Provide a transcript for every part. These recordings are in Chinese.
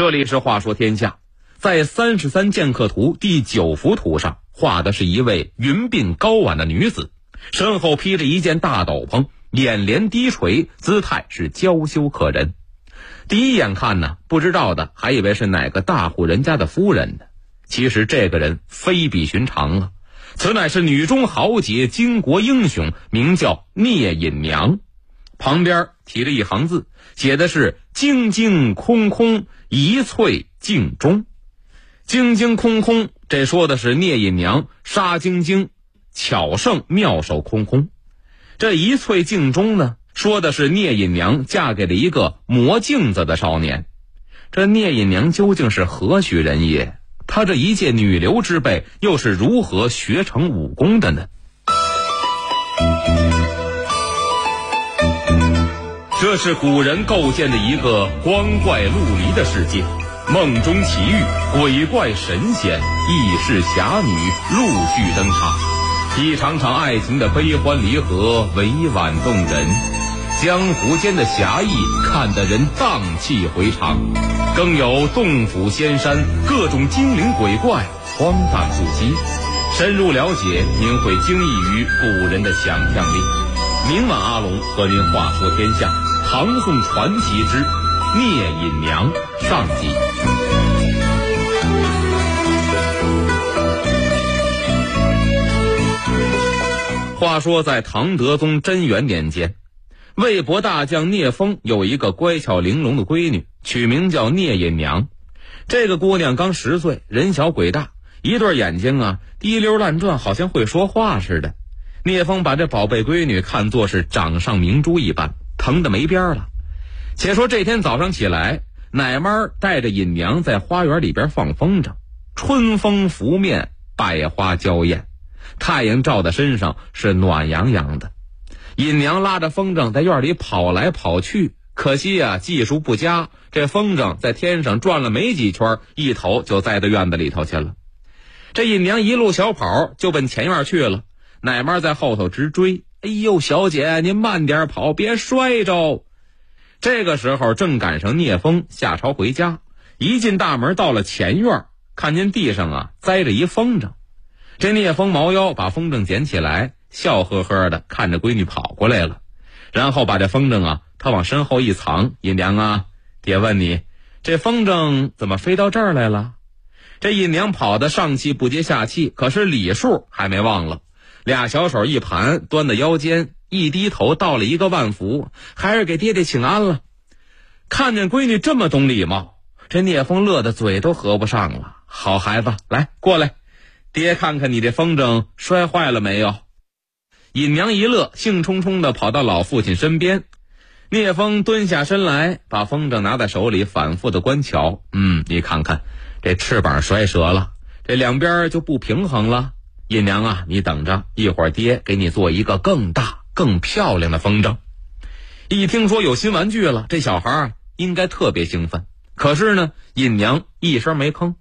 这里是话说天下，在三十三剑客图第九幅图上画的是一位云鬓高挽的女子，身后披着一件大斗篷，眼帘低垂，姿态是娇羞可人。第一眼看呢，不知道的还以为是哪个大户人家的夫人呢。其实这个人非比寻常啊，此乃是女中豪杰、巾帼英雄，名叫聂隐娘。旁边提了一行字，写的是“晶晶空空，一翠镜中”。晶晶空空，这说的是聂隐娘杀晶晶，巧胜妙手空空。这一翠镜中呢，说的是聂隐娘嫁给了一个磨镜子的少年。这聂隐娘究竟是何许人也？她这一介女流之辈，又是如何学成武功的呢？这是古人构建的一个光怪陆离的世界，梦中奇遇、鬼怪神仙、异世侠女陆续登场，一场场爱情的悲欢离合委婉动人，江湖间的侠义看得人荡气回肠，更有洞府仙山各种精灵鬼怪荒诞不羁，深入了解您会惊异于古人的想象力。明晚阿龙和您话说天下。唐宋传奇之聂隐娘上集。话说，在唐德宗贞元年间，魏博大将聂风有一个乖巧玲珑的闺女，取名叫聂隐娘。这个姑娘刚十岁，人小鬼大，一对眼睛啊滴溜乱转，好像会说话似的。聂风把这宝贝闺女看作是掌上明珠一般。疼的没边儿了。且说这天早上起来，奶妈带着尹娘在花园里边放风筝，春风拂面，百花娇艳，太阳照在身上是暖洋洋的。尹娘拉着风筝在院里跑来跑去，可惜呀技术不佳，这风筝在天上转了没几圈，一头就栽到院子里头去了。这尹娘一路小跑就奔前院去了，奶妈在后头直追。哎呦，小姐，您慢点跑，别摔着。这个时候正赶上聂风下朝回家，一进大门，到了前院，看见地上啊栽着一风筝。这聂风猫腰把风筝捡起来，笑呵呵的看着闺女跑过来了，然后把这风筝啊，他往身后一藏。姨娘啊，爹问你，这风筝怎么飞到这儿来了？这尹娘跑得上气不接下气，可是礼数还没忘了。俩小手一盘，端在腰间，一低头道了一个万福，还是给爹爹请安了。看见闺女这么懂礼貌，这聂风乐得嘴都合不上了。好孩子，来过来，爹看看你这风筝摔坏了没有？尹娘一乐，兴冲冲的跑到老父亲身边。聂风蹲下身来，把风筝拿在手里，反复的观瞧。嗯，你看看，这翅膀摔折了，这两边就不平衡了。尹娘啊，你等着，一会儿爹给你做一个更大、更漂亮的风筝。一听说有新玩具了，这小孩应该特别兴奋。可是呢，尹娘一声没吭。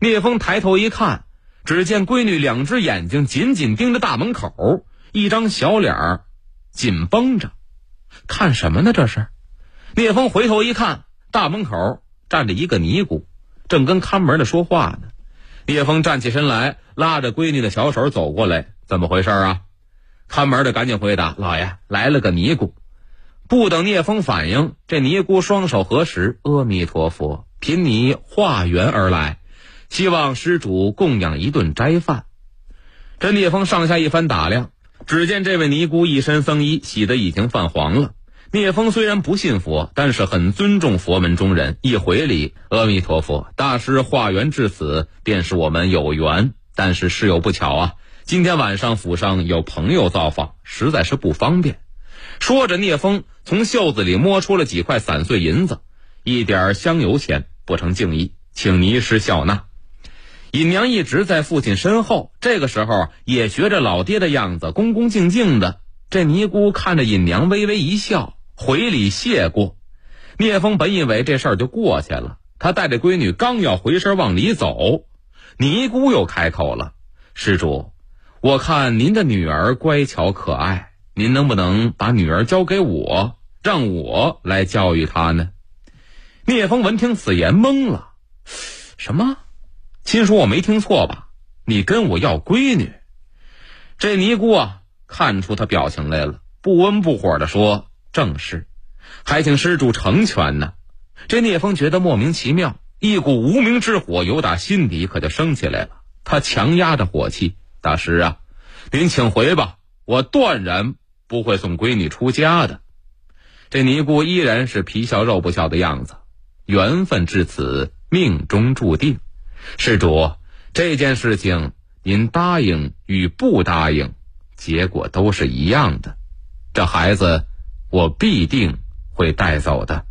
聂风抬头一看，只见闺女两只眼睛紧紧盯着大门口，一张小脸儿紧绷着，看什么呢？这是。聂风回头一看，大门口站着一个尼姑，正跟看门的说话呢。聂风站起身来，拉着闺女的小手走过来，怎么回事啊？看门的赶紧回答：“老爷，来了个尼姑。”不等聂风反应，这尼姑双手合十：“阿弥陀佛，贫尼化缘而来，希望施主供养一顿斋饭。”这聂风上下一番打量，只见这位尼姑一身僧衣，洗得已经泛黄了。聂风虽然不信佛，但是很尊重佛门中人，一回礼：“阿弥陀佛，大师化缘至此，便是我们有缘。但是事有不巧啊，今天晚上府上有朋友造访，实在是不方便。”说着，聂风从袖子里摸出了几块散碎银子，一点香油钱，不成敬意，请尼师笑纳。尹娘一直在父亲身后，这个时候也学着老爹的样子，恭恭敬敬的。这尼姑看着尹娘，微微一笑。回礼谢过，聂风本以为这事儿就过去了。他带着闺女刚要回身往里走，尼姑又开口了：“施主，我看您的女儿乖巧可爱，您能不能把女儿交给我，让我来教育她呢？”聂风闻听此言懵了，什么？亲叔，我没听错吧？你跟我要闺女？这尼姑啊，看出他表情来了，不温不火的说：“正是，还请施主成全呢。”这聂风觉得莫名其妙，一股无名之火由打心底可就升起来了。他强压着火气：“大师啊，您请回吧，我断然不会送闺女出家的。”这尼姑依然是皮笑肉不笑的样子。缘分至此，命中注定。施主，这件事情您答应与不答应，结果都是一样的。这孩子，我必定会带走的。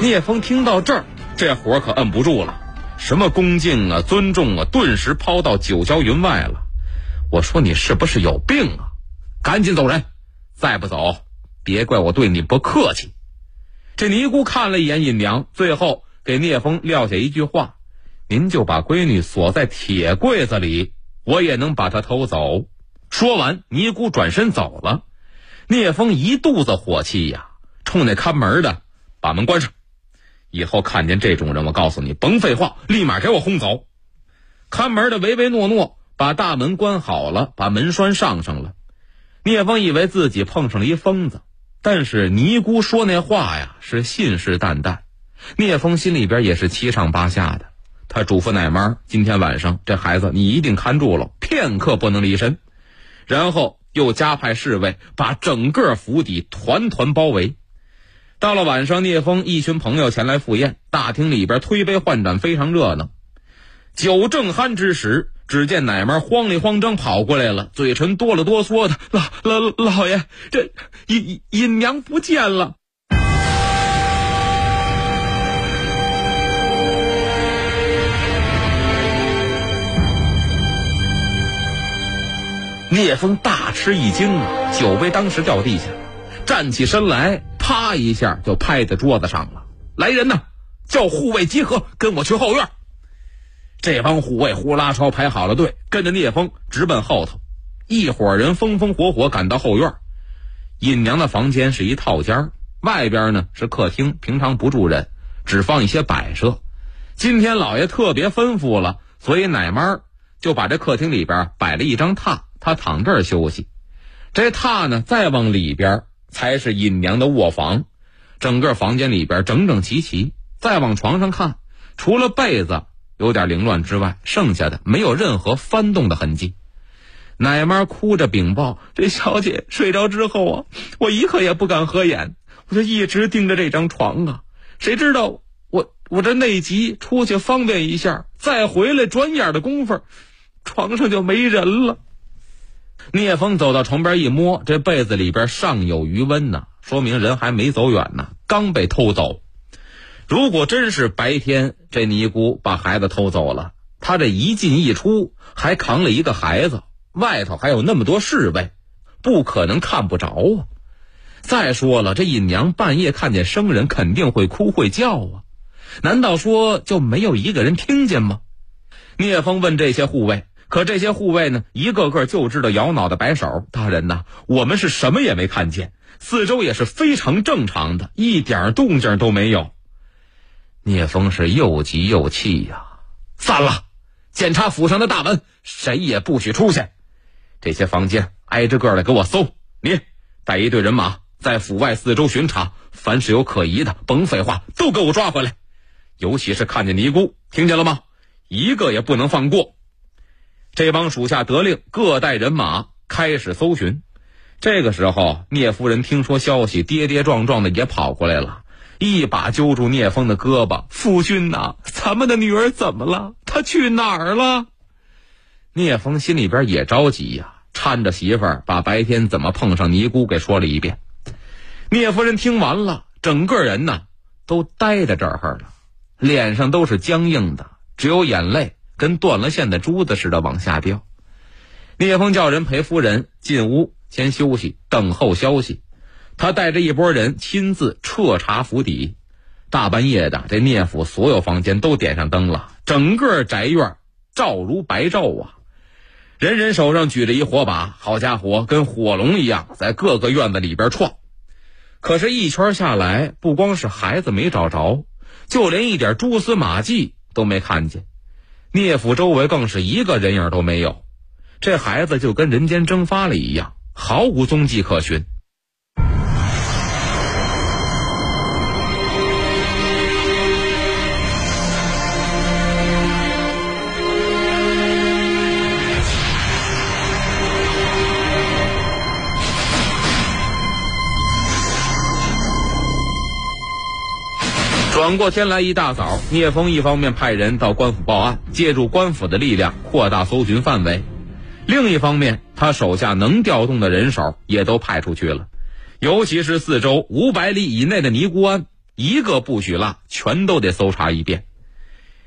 聂风听到这儿，这火可摁不住了。什么恭敬啊，尊重啊，顿时抛到九霄云外了。我说你是不是有病啊？赶紧走人！再不走，别怪我对你不客气。这尼姑看了一眼尹娘，最后给聂风撂下一句话：“您就把闺女锁在铁柜子里，我也能把她偷走。”说完，尼姑转身走了。聂风一肚子火气呀，冲那看门的把门关上。以后看见这种人，我告诉你，甭废话，立马给我轰走。看门的唯唯诺诺，把大门关好了，把门栓上上了。聂风以为自己碰上了一疯子，但是尼姑说那话呀，是信誓旦旦。聂风心里边也是七上八下的。他嘱咐奶妈，今天晚上这孩子你一定看住了，片刻不能离身。然后又加派侍卫，把整个府邸团团包围。到了晚上，聂风一群朋友前来赴宴，大厅里边推杯换盏，非常热闹。酒正酣之时，只见奶妈慌里慌张跑过来了，嘴唇哆了哆嗦的：“老老老爷，这隐隐娘不见了。”聂风大吃一惊，酒杯当时掉地下，站起身来。啪一下就拍在桌子上了。来人呐，叫护卫集合，跟我去后院。这帮护卫呼啦超排好了队，跟着聂风直奔后头。一伙人风风火火赶到后院。尹娘的房间是一套间外边呢是客厅，平常不住人，只放一些摆设。今天老爷特别吩咐了，所以奶妈就把这客厅里边摆了一张榻，他躺这儿休息。这榻呢，再往里边。才是尹娘的卧房，整个房间里边整整齐齐。再往床上看，除了被子有点凌乱之外，剩下的没有任何翻动的痕迹。奶妈哭着禀报：“这小姐睡着之后啊，我一刻也不敢合眼，我就一直盯着这张床啊。谁知道我我这内急出去方便一下，再回来转眼的功夫，床上就没人了。”聂风走到床边一摸，这被子里边尚有余温呢，说明人还没走远呢，刚被偷走。如果真是白天这尼姑把孩子偷走了，他这一进一出还扛了一个孩子，外头还有那么多侍卫，不可能看不着啊。再说了，这尹娘半夜看见生人肯定会哭会叫啊，难道说就没有一个人听见吗？聂风问这些护卫。可这些护卫呢，一个个就知道摇脑袋摆手。大人呐，我们是什么也没看见，四周也是非常正常的，一点动静都没有。聂风是又急又气呀！散了，检查府上的大门，谁也不许出去。这些房间挨着个的给我搜。你带一队人马在府外四周巡查，凡是有可疑的，甭废话，都给我抓回来。尤其是看见尼姑，听见了吗？一个也不能放过。这帮属下得令，各带人马开始搜寻。这个时候，聂夫人听说消息，跌跌撞撞的也跑过来了，一把揪住聂风的胳膊：“夫君呐，咱们的女儿怎么了？她去哪儿了？”聂风心里边也着急呀，搀着媳妇儿把白天怎么碰上尼姑给说了一遍。聂夫人听完了，整个人呢都呆在这儿了，脸上都是僵硬的，只有眼泪。跟断了线的珠子似的往下掉。聂风叫人陪夫人进屋先休息，等候消息。他带着一拨人亲自彻查府邸。大半夜的，这聂府所有房间都点上灯了，整个宅院照如白昼啊！人人手上举着一火把，好家伙，跟火龙一样，在各个院子里边闯。可是，一圈下来，不光是孩子没找着，就连一点蛛丝马迹都没看见。聂府周围更是一个人影都没有，这孩子就跟人间蒸发了一样，毫无踪迹可寻。转过天来，一大早，聂风一方面派人到官府报案，借助官府的力量扩大搜寻范围；另一方面，他手下能调动的人手也都派出去了，尤其是四周五百里以内的尼姑庵，一个不许落，全都得搜查一遍。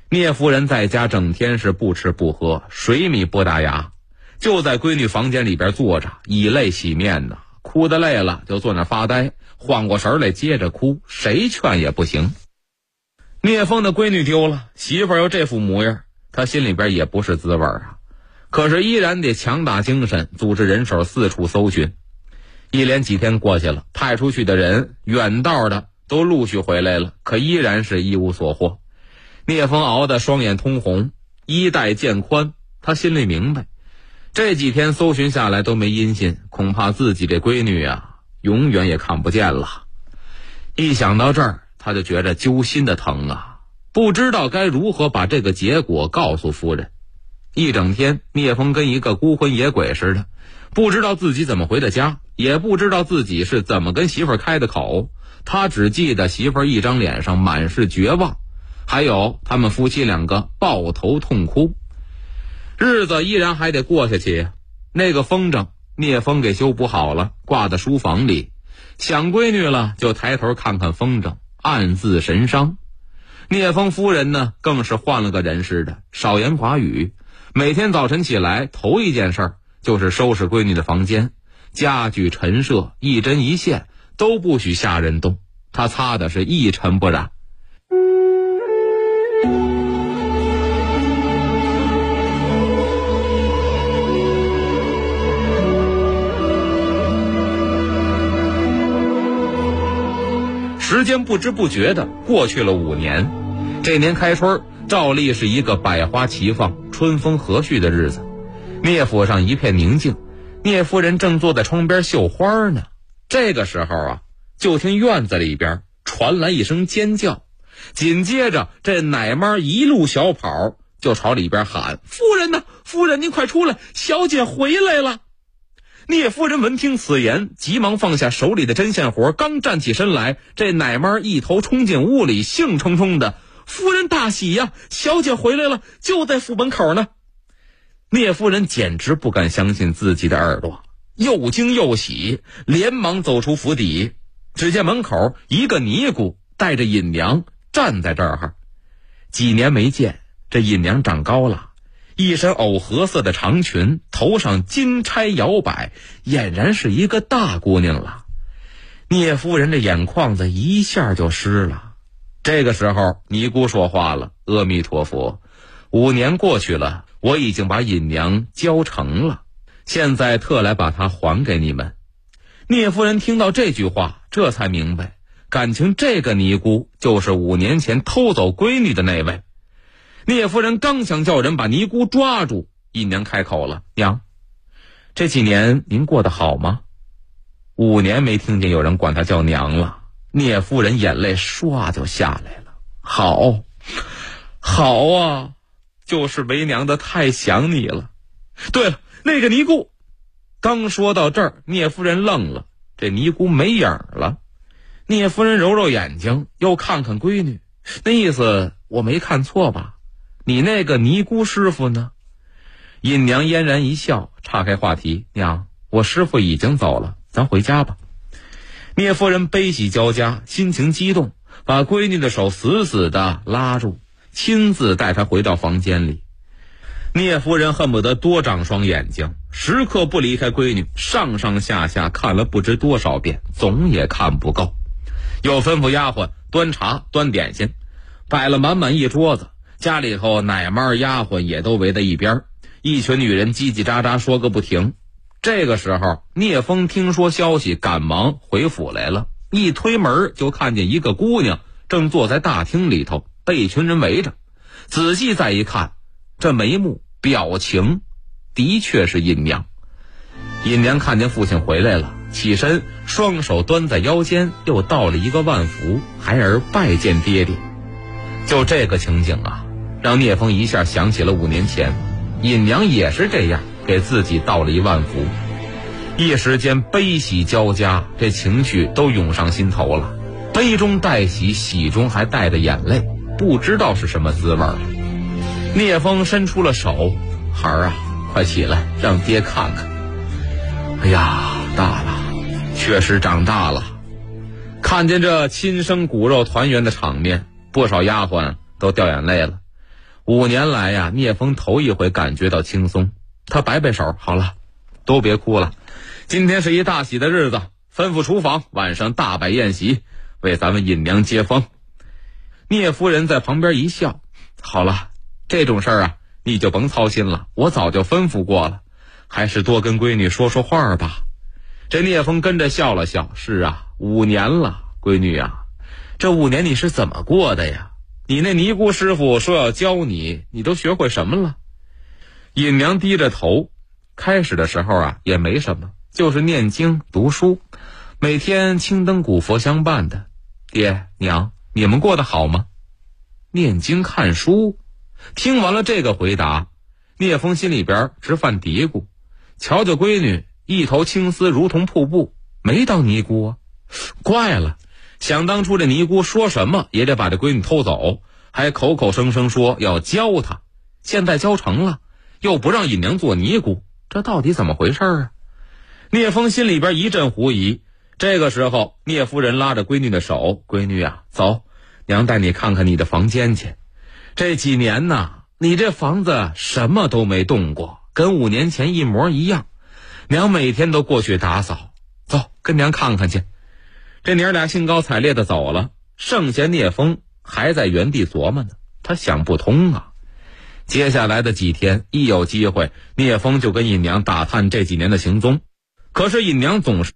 聂夫人在家整天是不吃不喝，水米不打牙，就在闺女房间里边坐着，以泪洗面呢，哭得累了就坐那发呆，缓过神来接着哭，谁劝也不行。聂风的闺女丢了，媳妇又这副模样，他心里边也不是滋味啊。可是依然得强打精神，组织人手四处搜寻。一连几天过去了，派出去的人远道的都陆续回来了，可依然是一无所获。聂风熬得双眼通红，衣带渐宽，他心里明白，这几天搜寻下来都没音信，恐怕自己这闺女啊，永远也看不见了。一想到这儿。他就觉着揪心的疼啊，不知道该如何把这个结果告诉夫人。一整天，聂风跟一个孤魂野鬼似的，不知道自己怎么回的家，也不知道自己是怎么跟媳妇儿开的口。他只记得媳妇儿一张脸上满是绝望，还有他们夫妻两个抱头痛哭。日子依然还得过下去。那个风筝，聂风给修补好了，挂在书房里。想闺女了，就抬头看看风筝。暗自神伤，聂风夫人呢，更是换了个人似的，少言寡语。每天早晨起来，头一件事就是收拾闺女的房间，家具陈设，一针一线都不许下人动，她擦的是一尘不染。时间不知不觉的过去了五年，这年开春，照例是一个百花齐放、春风和煦的日子。聂府上一片宁静，聂夫人正坐在窗边绣花呢。这个时候啊，就听院子里边传来一声尖叫，紧接着这奶妈一路小跑就朝里边喊：“夫人呢？夫人，您快出来，小姐回来了。”聂夫人闻听此言，急忙放下手里的针线活，刚站起身来，这奶妈一头冲进屋里，兴冲冲的：“夫人大喜呀，小姐回来了，就在府门口呢。”聂夫人简直不敢相信自己的耳朵，又惊又喜，连忙走出府邸。只见门口一个尼姑带着尹娘站在这儿，几年没见，这尹娘长高了。一身藕荷色的长裙，头上金钗摇摆，俨然是一个大姑娘了。聂夫人的眼眶子一下就湿了。这个时候，尼姑说话了：“阿弥陀佛，五年过去了，我已经把尹娘教成了，现在特来把她还给你们。”聂夫人听到这句话，这才明白，感情这个尼姑就是五年前偷走闺女的那位。聂夫人刚想叫人把尼姑抓住，姨娘开口了：“娘，这几年您过得好吗？”五年没听见有人管她叫娘了，聂夫人眼泪唰就下来了。好，好啊，就是为娘的太想你了。对了，那个尼姑，刚说到这儿，聂夫人愣了，这尼姑没影了。聂夫人揉揉眼睛，又看看闺女，那意思我没看错吧？你那个尼姑师傅呢？尹娘嫣然一笑，岔开话题：“娘，我师傅已经走了，咱回家吧。”聂夫人悲喜交加，心情激动，把闺女的手死死的拉住，亲自带她回到房间里。聂夫人恨不得多长双眼睛，时刻不离开闺女，上上下下看了不知多少遍，总也看不够。又吩咐丫鬟端茶端点心，摆了满满一桌子。家里头奶妈丫鬟也都围在一边，一群女人叽叽喳喳说个不停。这个时候，聂风听说消息，赶忙回府来了。一推门，就看见一个姑娘正坐在大厅里头，被一群人围着。仔细再一看，这眉目表情，的确是尹娘。尹娘看见父亲回来了，起身，双手端在腰间，又倒了一个万福，孩儿拜见爹爹。就这个情景啊，让聂风一下想起了五年前，尹娘也是这样给自己倒了一万福。一时间悲喜交加，这情绪都涌上心头了，悲中带喜，喜中还带着眼泪，不知道是什么滋味儿。聂风伸出了手，孩儿啊，快起来，让爹看看。哎呀，大了，确实长大了。看见这亲生骨肉团圆的场面，不少丫鬟都掉眼泪了。五年来呀，聂风头一回感觉到轻松。他摆摆手，好了，都别哭了。今天是一大喜的日子，吩咐厨房晚上大摆宴席，为咱们尹娘接风。聂夫人在旁边一笑：“好了，这种事儿啊，你就甭操心了，我早就吩咐过了。还是多跟闺女说说话吧。”这聂风跟着笑了笑：“是啊，五年了，闺女啊，这五年你是怎么过的呀？你那尼姑师傅说要教你，你都学会什么了？”尹娘低着头，开始的时候啊，也没什么。就是念经读书，每天青灯古佛相伴的，爹娘，你们过得好吗？念经看书，听完了这个回答，聂风心里边直犯嘀咕：瞧瞧闺女，一头青丝如同瀑布，没当尼姑啊？怪了，想当初这尼姑说什么也得把这闺女偷走，还口口声声说要教她，现在教成了，又不让尹娘做尼姑，这到底怎么回事啊？聂风心里边一阵狐疑。这个时候，聂夫人拉着闺女的手：“闺女啊，走，娘带你看看你的房间去。这几年呢，你这房子什么都没动过，跟五年前一模一样。娘每天都过去打扫。走，跟娘看看去。”这娘俩兴高采烈的走了，剩下聂风还在原地琢磨呢。他想不通啊。接下来的几天，一有机会，聂风就跟尹娘打探这几年的行踪。可是尹娘总是。